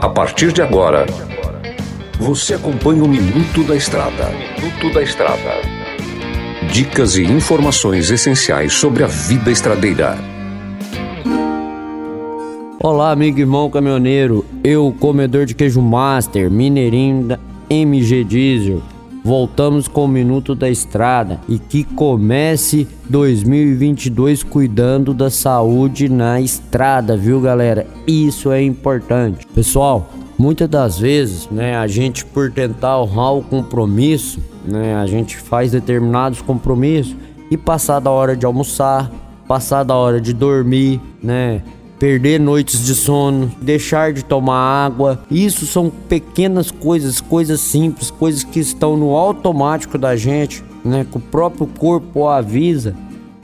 A partir de agora, você acompanha o Minuto da Estrada. Minuto da Estrada. Dicas e informações essenciais sobre a vida estradeira. Olá, amigo irmão caminhoneiro. Eu, comedor de queijo master, mineirinho da MG Diesel. Voltamos com o Minuto da Estrada e que comece 2022 cuidando da saúde na estrada, viu, galera? Isso é importante. Pessoal, Muitas das vezes, né, a gente por tentar honrar o compromisso, né, a gente faz determinados compromissos e passar da hora de almoçar, passar da hora de dormir, né, perder noites de sono, deixar de tomar água. Isso são pequenas coisas, coisas simples, coisas que estão no automático da gente, né, que o próprio corpo avisa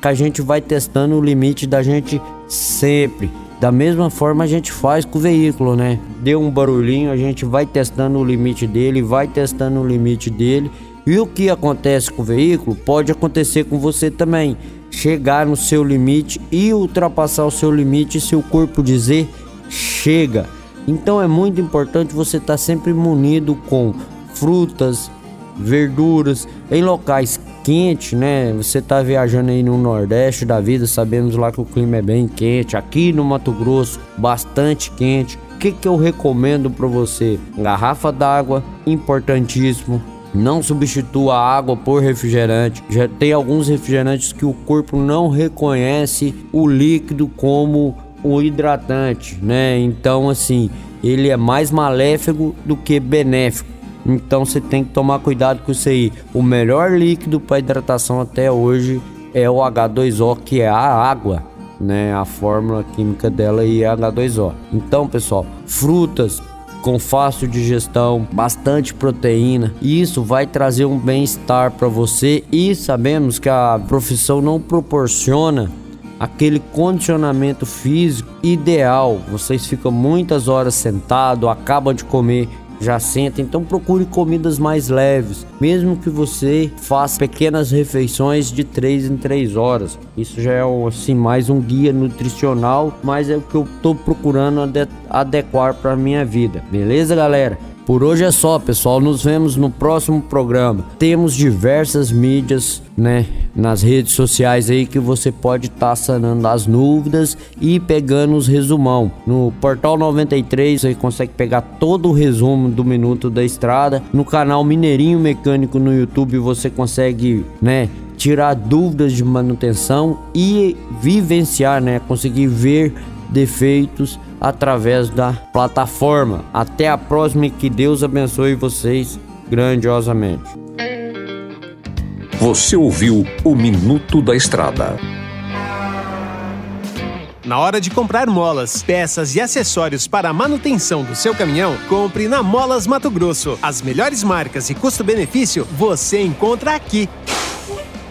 que a gente vai testando o limite da gente sempre. Da mesma forma a gente faz com o veículo, né? Deu um barulhinho, a gente vai testando o limite dele, vai testando o limite dele. E o que acontece com o veículo pode acontecer com você também. Chegar no seu limite e ultrapassar o seu limite e seu corpo dizer chega. Então é muito importante você estar tá sempre munido com frutas, verduras em locais quentes, né? Você tá viajando aí no Nordeste da vida, sabemos lá que o clima é bem quente. Aqui no Mato Grosso, bastante quente. O que, que eu recomendo para você? Garrafa d'água, importantíssimo. Não substitua a água por refrigerante. Já tem alguns refrigerantes que o corpo não reconhece o líquido como o hidratante, né? Então, assim, ele é mais maléfico do que benéfico. Então você tem que tomar cuidado com isso aí. O melhor líquido para hidratação até hoje é o H2O, que é a água, né? A fórmula química dela é H2O. Então, pessoal, frutas com fácil digestão, bastante proteína, isso vai trazer um bem-estar para você e sabemos que a profissão não proporciona aquele condicionamento físico ideal. Vocês ficam muitas horas sentado, acabam de comer já senta. Então procure comidas mais leves, mesmo que você faça pequenas refeições de 3 em 3 horas. Isso já é assim mais um guia nutricional, mas é o que eu estou procurando adequar para minha vida. Beleza, galera? Por hoje é só, pessoal. Nos vemos no próximo programa. Temos diversas mídias, né, nas redes sociais aí que você pode estar tá sanando as dúvidas e pegando os resumão. No Portal 93 você consegue pegar todo o resumo do minuto da estrada. No canal Mineirinho Mecânico no YouTube você consegue, né, tirar dúvidas de manutenção e vivenciar, né, conseguir ver defeitos através da plataforma. Até a próxima e que Deus abençoe vocês grandiosamente. Você ouviu o Minuto da Estrada. Na hora de comprar molas, peças e acessórios para a manutenção do seu caminhão, compre na Molas Mato Grosso. As melhores marcas e custo-benefício você encontra aqui.